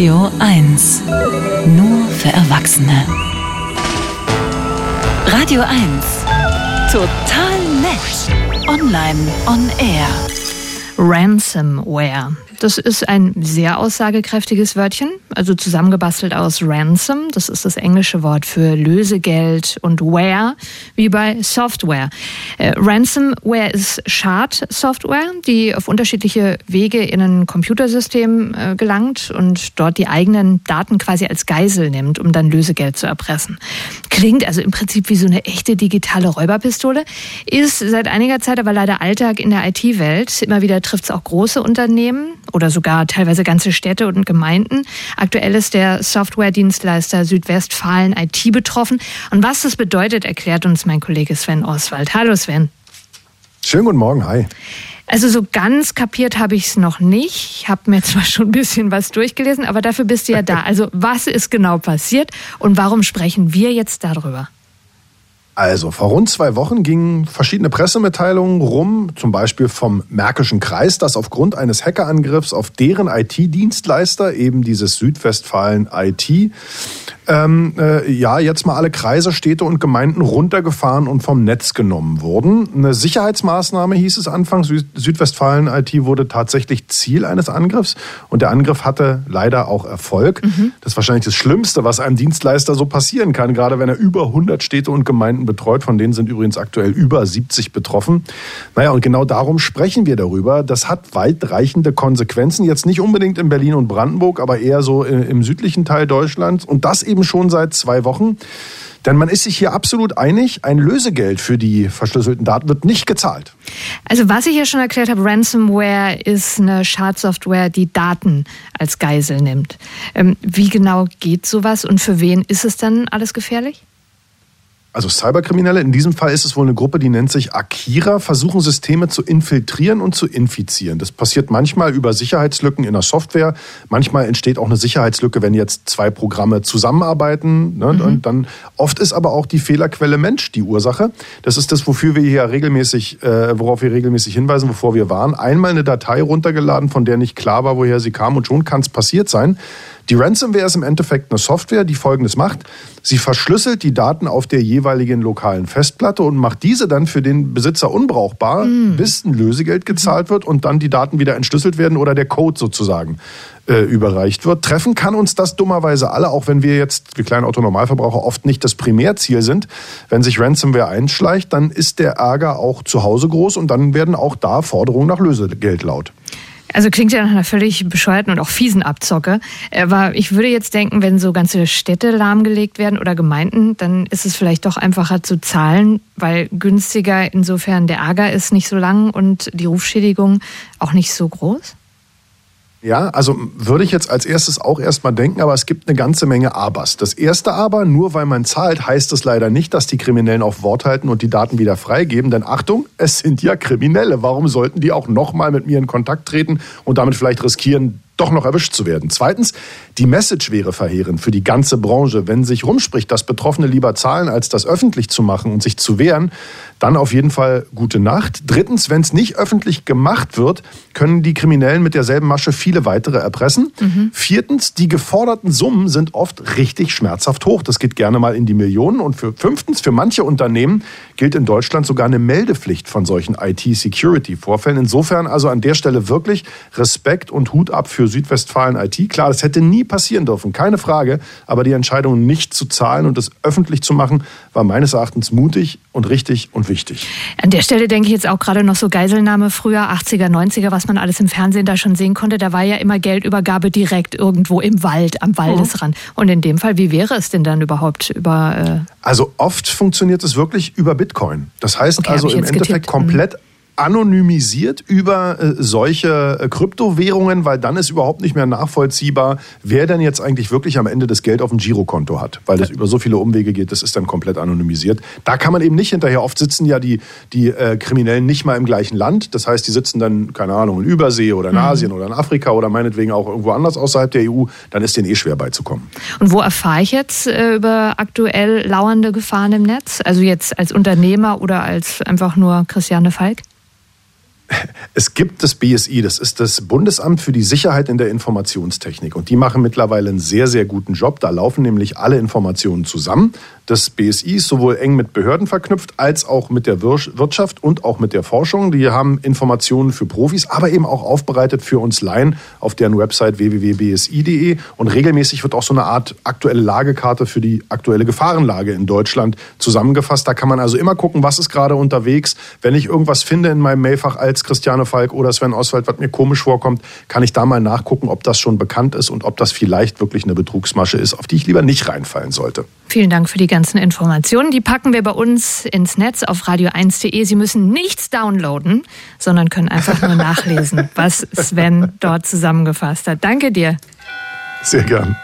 Radio 1. Nur für Erwachsene. Radio 1. Total nett. Online on air. Ransomware. Das ist ein sehr aussagekräftiges Wörtchen, also zusammengebastelt aus Ransom, das ist das englische Wort für Lösegeld und Ware, wie bei Software. Äh, Ransomware ist Schadsoftware, die auf unterschiedliche Wege in ein Computersystem äh, gelangt und dort die eigenen Daten quasi als Geisel nimmt, um dann Lösegeld zu erpressen. Klingt also im Prinzip wie so eine echte digitale Räuberpistole, ist seit einiger Zeit aber leider Alltag in der IT-Welt. Immer wieder trifft es auch große Unternehmen oder sogar teilweise ganze Städte und Gemeinden. Aktuell ist der Softwaredienstleister Südwestfalen IT betroffen. Und was das bedeutet, erklärt uns mein Kollege Sven Oswald. Hallo Sven. Schönen guten Morgen, hi. Also so ganz kapiert habe ich es noch nicht. Ich habe mir zwar schon ein bisschen was durchgelesen, aber dafür bist du ja da. Also was ist genau passiert und warum sprechen wir jetzt darüber? Also, vor rund zwei Wochen gingen verschiedene Pressemitteilungen rum, zum Beispiel vom Märkischen Kreis, dass aufgrund eines Hackerangriffs auf deren IT-Dienstleister, eben dieses Südwestfalen IT, ähm, äh, ja, jetzt mal alle Kreise, Städte und Gemeinden runtergefahren und vom Netz genommen wurden. Eine Sicherheitsmaßnahme hieß es anfangs. Süd Südwestfalen IT wurde tatsächlich Ziel eines Angriffs und der Angriff hatte leider auch Erfolg. Mhm. Das ist wahrscheinlich das Schlimmste, was einem Dienstleister so passieren kann, gerade wenn er über 100 Städte und Gemeinden betreut. Von denen sind übrigens aktuell über 70 betroffen. Naja, und genau darum sprechen wir darüber. Das hat weitreichende Konsequenzen. Jetzt nicht unbedingt in Berlin und Brandenburg, aber eher so im südlichen Teil Deutschlands. Und das eben schon seit zwei Wochen. Denn man ist sich hier absolut einig, ein Lösegeld für die verschlüsselten Daten wird nicht gezahlt. Also was ich ja schon erklärt habe, Ransomware ist eine Schadsoftware, die Daten als Geisel nimmt. Ähm, wie genau geht sowas und für wen ist es dann alles gefährlich? Also Cyberkriminelle, in diesem Fall ist es wohl eine Gruppe, die nennt sich Akira, versuchen Systeme zu infiltrieren und zu infizieren. Das passiert manchmal über Sicherheitslücken in der Software. Manchmal entsteht auch eine Sicherheitslücke, wenn jetzt zwei Programme zusammenarbeiten. Ne? Mhm. Und dann oft ist aber auch die Fehlerquelle Mensch die Ursache. Das ist das, wofür wir hier regelmäßig, äh, worauf wir regelmäßig hinweisen, wovor wir waren. Einmal eine Datei runtergeladen, von der nicht klar war, woher sie kam und schon kann es passiert sein. Die Ransomware ist im Endeffekt eine Software, die Folgendes macht. Sie verschlüsselt die Daten auf der jeweiligen lokalen Festplatte und macht diese dann für den Besitzer unbrauchbar, mm. bis ein Lösegeld gezahlt wird und dann die Daten wieder entschlüsselt werden oder der Code sozusagen äh, überreicht wird. Treffen kann uns das dummerweise alle, auch wenn wir jetzt, wir kleinen Autonormalverbraucher, oft nicht das Primärziel sind. Wenn sich Ransomware einschleicht, dann ist der Ärger auch zu Hause groß und dann werden auch da Forderungen nach Lösegeld laut. Also klingt ja nach einer völlig bescheuerten und auch fiesen Abzocke. Aber ich würde jetzt denken, wenn so ganze Städte lahmgelegt werden oder Gemeinden, dann ist es vielleicht doch einfacher zu zahlen, weil günstiger insofern der Ärger ist nicht so lang und die Rufschädigung auch nicht so groß. Ja, also würde ich jetzt als erstes auch erstmal denken, aber es gibt eine ganze Menge Abers. Das erste aber, nur weil man zahlt, heißt es leider nicht, dass die Kriminellen auf Wort halten und die Daten wieder freigeben. Denn Achtung, es sind ja Kriminelle. Warum sollten die auch nochmal mit mir in Kontakt treten und damit vielleicht riskieren, doch noch erwischt zu werden. Zweitens, die Message wäre verheerend für die ganze Branche. Wenn sich rumspricht, dass Betroffene lieber zahlen, als das öffentlich zu machen und sich zu wehren, dann auf jeden Fall gute Nacht. Drittens, wenn es nicht öffentlich gemacht wird, können die Kriminellen mit derselben Masche viele weitere erpressen. Mhm. Viertens, die geforderten Summen sind oft richtig schmerzhaft hoch. Das geht gerne mal in die Millionen. Und für fünftens, für manche Unternehmen gilt in Deutschland sogar eine Meldepflicht von solchen IT-Security-Vorfällen. Insofern also an der Stelle wirklich Respekt und Hut ab für Südwestfalen IT. Klar, das hätte nie passieren dürfen, keine Frage. Aber die Entscheidung nicht zu zahlen und es öffentlich zu machen, war meines Erachtens mutig und richtig und wichtig. An der Stelle denke ich jetzt auch gerade noch so Geiselnahme früher, 80er, 90er, was man alles im Fernsehen da schon sehen konnte. Da war ja immer Geldübergabe direkt irgendwo im Wald, am Waldesrand. Mhm. Und in dem Fall, wie wäre es denn dann überhaupt über... Äh also oft funktioniert es wirklich über Bitcoin. Das heißt okay, also im Endeffekt getippt. komplett mhm anonymisiert über äh, solche äh, Kryptowährungen, weil dann ist überhaupt nicht mehr nachvollziehbar, wer denn jetzt eigentlich wirklich am Ende das Geld auf dem Girokonto hat, weil das über so viele Umwege geht, das ist dann komplett anonymisiert. Da kann man eben nicht hinterher. Oft sitzen ja die, die äh, Kriminellen nicht mal im gleichen Land. Das heißt, die sitzen dann, keine Ahnung, in Übersee oder in mhm. Asien oder in Afrika oder meinetwegen auch irgendwo anders außerhalb der EU. Dann ist denen eh schwer beizukommen. Und wo erfahre ich jetzt über aktuell lauernde Gefahren im Netz? Also jetzt als Unternehmer oder als einfach nur Christiane Falk? Es gibt das BSI, das ist das Bundesamt für die Sicherheit in der Informationstechnik. Und die machen mittlerweile einen sehr, sehr guten Job. Da laufen nämlich alle Informationen zusammen. Das BSI ist sowohl eng mit Behörden verknüpft als auch mit der Wirtschaft und auch mit der Forschung. Die haben Informationen für Profis, aber eben auch aufbereitet für uns Laien auf deren Website www.bsi.de. Und regelmäßig wird auch so eine Art aktuelle Lagekarte für die aktuelle Gefahrenlage in Deutschland zusammengefasst. Da kann man also immer gucken, was ist gerade unterwegs. Wenn ich irgendwas finde in meinem Mailfach als Christiane Falk oder Sven Oswald, was mir komisch vorkommt, kann ich da mal nachgucken, ob das schon bekannt ist und ob das vielleicht wirklich eine Betrugsmasche ist, auf die ich lieber nicht reinfallen sollte. Vielen Dank für die ganzen Informationen. Die packen wir bei uns ins Netz auf radio1.de. Sie müssen nichts downloaden, sondern können einfach nur nachlesen, was Sven dort zusammengefasst hat. Danke dir. Sehr gern.